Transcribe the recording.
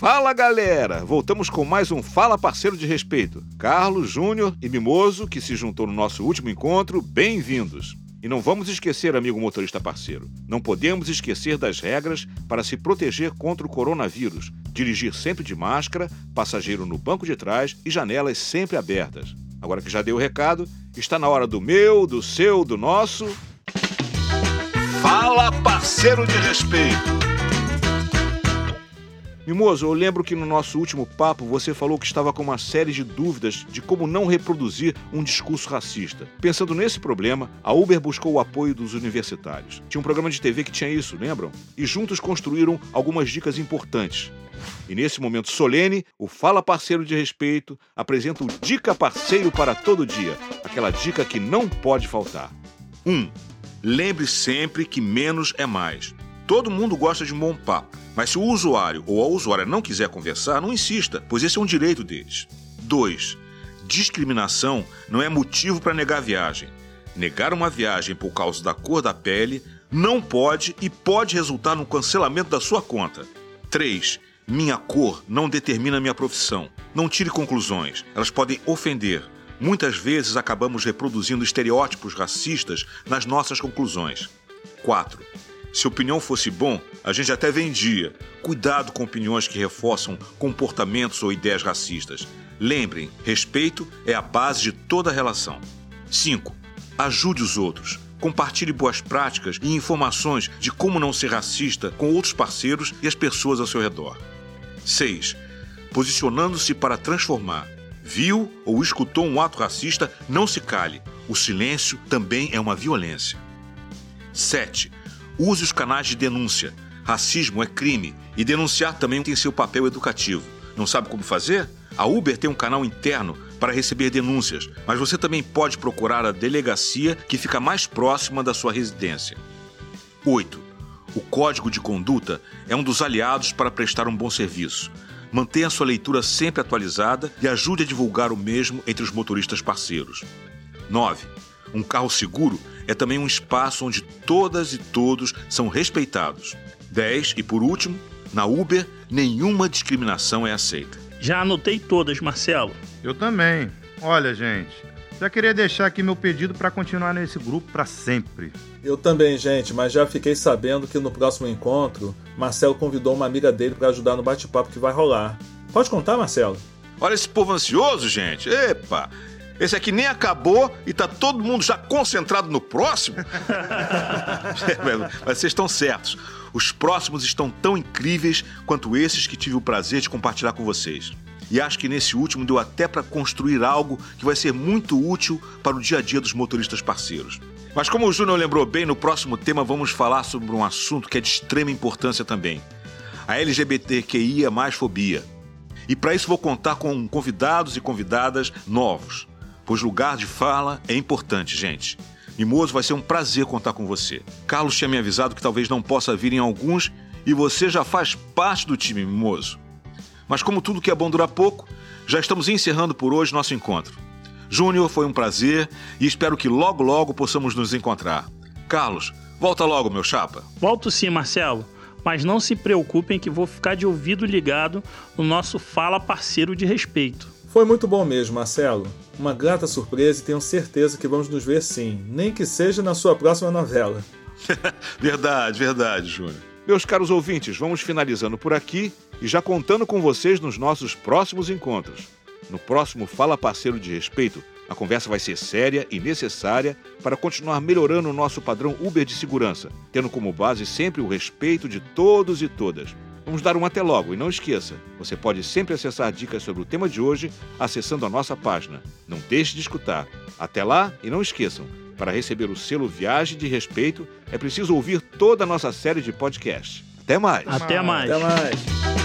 Fala galera! Voltamos com mais um Fala Parceiro de Respeito. Carlos, Júnior e Mimoso, que se juntou no nosso último encontro, bem-vindos. E não vamos esquecer, amigo motorista parceiro, não podemos esquecer das regras para se proteger contra o coronavírus. Dirigir sempre de máscara, passageiro no banco de trás e janelas sempre abertas. Agora que já deu o recado, está na hora do meu, do seu, do nosso. Fala Parceiro de Respeito! Mimoso, eu lembro que no nosso último papo você falou que estava com uma série de dúvidas de como não reproduzir um discurso racista. Pensando nesse problema, a Uber buscou o apoio dos universitários. Tinha um programa de TV que tinha isso, lembram? E juntos construíram algumas dicas importantes. E nesse momento solene, o Fala Parceiro de Respeito apresenta o Dica Parceiro para todo dia aquela dica que não pode faltar. 1. Um, lembre sempre que menos é mais. Todo mundo gosta de um bom papo. Mas se o usuário ou a usuária não quiser conversar, não insista, pois esse é um direito deles. 2. Discriminação não é motivo para negar a viagem. Negar uma viagem por causa da cor da pele não pode e pode resultar no cancelamento da sua conta. 3. Minha cor não determina minha profissão. Não tire conclusões, elas podem ofender. Muitas vezes acabamos reproduzindo estereótipos racistas nas nossas conclusões. 4. Se opinião fosse bom, a gente até vendia. Cuidado com opiniões que reforçam comportamentos ou ideias racistas. Lembrem, respeito é a base de toda relação. 5. Ajude os outros. Compartilhe boas práticas e informações de como não ser racista com outros parceiros e as pessoas ao seu redor. 6. Posicionando-se para transformar. Viu ou escutou um ato racista, não se cale. O silêncio também é uma violência. 7 Use os canais de denúncia. Racismo é crime e denunciar também tem seu papel educativo. Não sabe como fazer? A Uber tem um canal interno para receber denúncias, mas você também pode procurar a delegacia que fica mais próxima da sua residência. 8. O código de conduta é um dos aliados para prestar um bom serviço. Mantenha sua leitura sempre atualizada e ajude a divulgar o mesmo entre os motoristas parceiros. 9. Um carro seguro é também um espaço onde todas e todos são respeitados. 10. E por último, na Uber, nenhuma discriminação é aceita. Já anotei todas, Marcelo. Eu também. Olha, gente, já queria deixar aqui meu pedido para continuar nesse grupo para sempre. Eu também, gente, mas já fiquei sabendo que no próximo encontro, Marcelo convidou uma amiga dele para ajudar no bate-papo que vai rolar. Pode contar, Marcelo? Olha esse povo ansioso, gente. Epa! Esse aqui nem acabou e tá todo mundo já concentrado no próximo? Mas vocês estão certos. Os próximos estão tão incríveis quanto esses que tive o prazer de compartilhar com vocês. E acho que nesse último deu até para construir algo que vai ser muito útil para o dia a dia dos motoristas parceiros. Mas como o Júnior lembrou bem, no próximo tema vamos falar sobre um assunto que é de extrema importância também: a LGBTQIA mais fobia. E para isso vou contar com convidados e convidadas novos pois lugar de fala é importante, gente. Mimoso, vai ser um prazer contar com você. Carlos tinha me avisado que talvez não possa vir em alguns e você já faz parte do time, Mimoso. Mas como tudo que é bom dura pouco, já estamos encerrando por hoje nosso encontro. Júnior, foi um prazer e espero que logo logo possamos nos encontrar. Carlos, volta logo, meu chapa. Volto sim, Marcelo. Mas não se preocupem que vou ficar de ouvido ligado no nosso Fala Parceiro de Respeito. Foi muito bom mesmo, Marcelo. Uma grata surpresa e tenho certeza que vamos nos ver sim, nem que seja na sua próxima novela. verdade, verdade, Júnior. Meus caros ouvintes, vamos finalizando por aqui e já contando com vocês nos nossos próximos encontros. No próximo Fala Parceiro de Respeito, a conversa vai ser séria e necessária para continuar melhorando o nosso padrão Uber de segurança, tendo como base sempre o respeito de todos e todas. Vamos dar um até logo e não esqueça, você pode sempre acessar dicas sobre o tema de hoje acessando a nossa página. Não deixe de escutar. Até lá e não esqueçam, para receber o selo Viagem de Respeito é preciso ouvir toda a nossa série de podcasts. Até mais. Até mais. Até mais.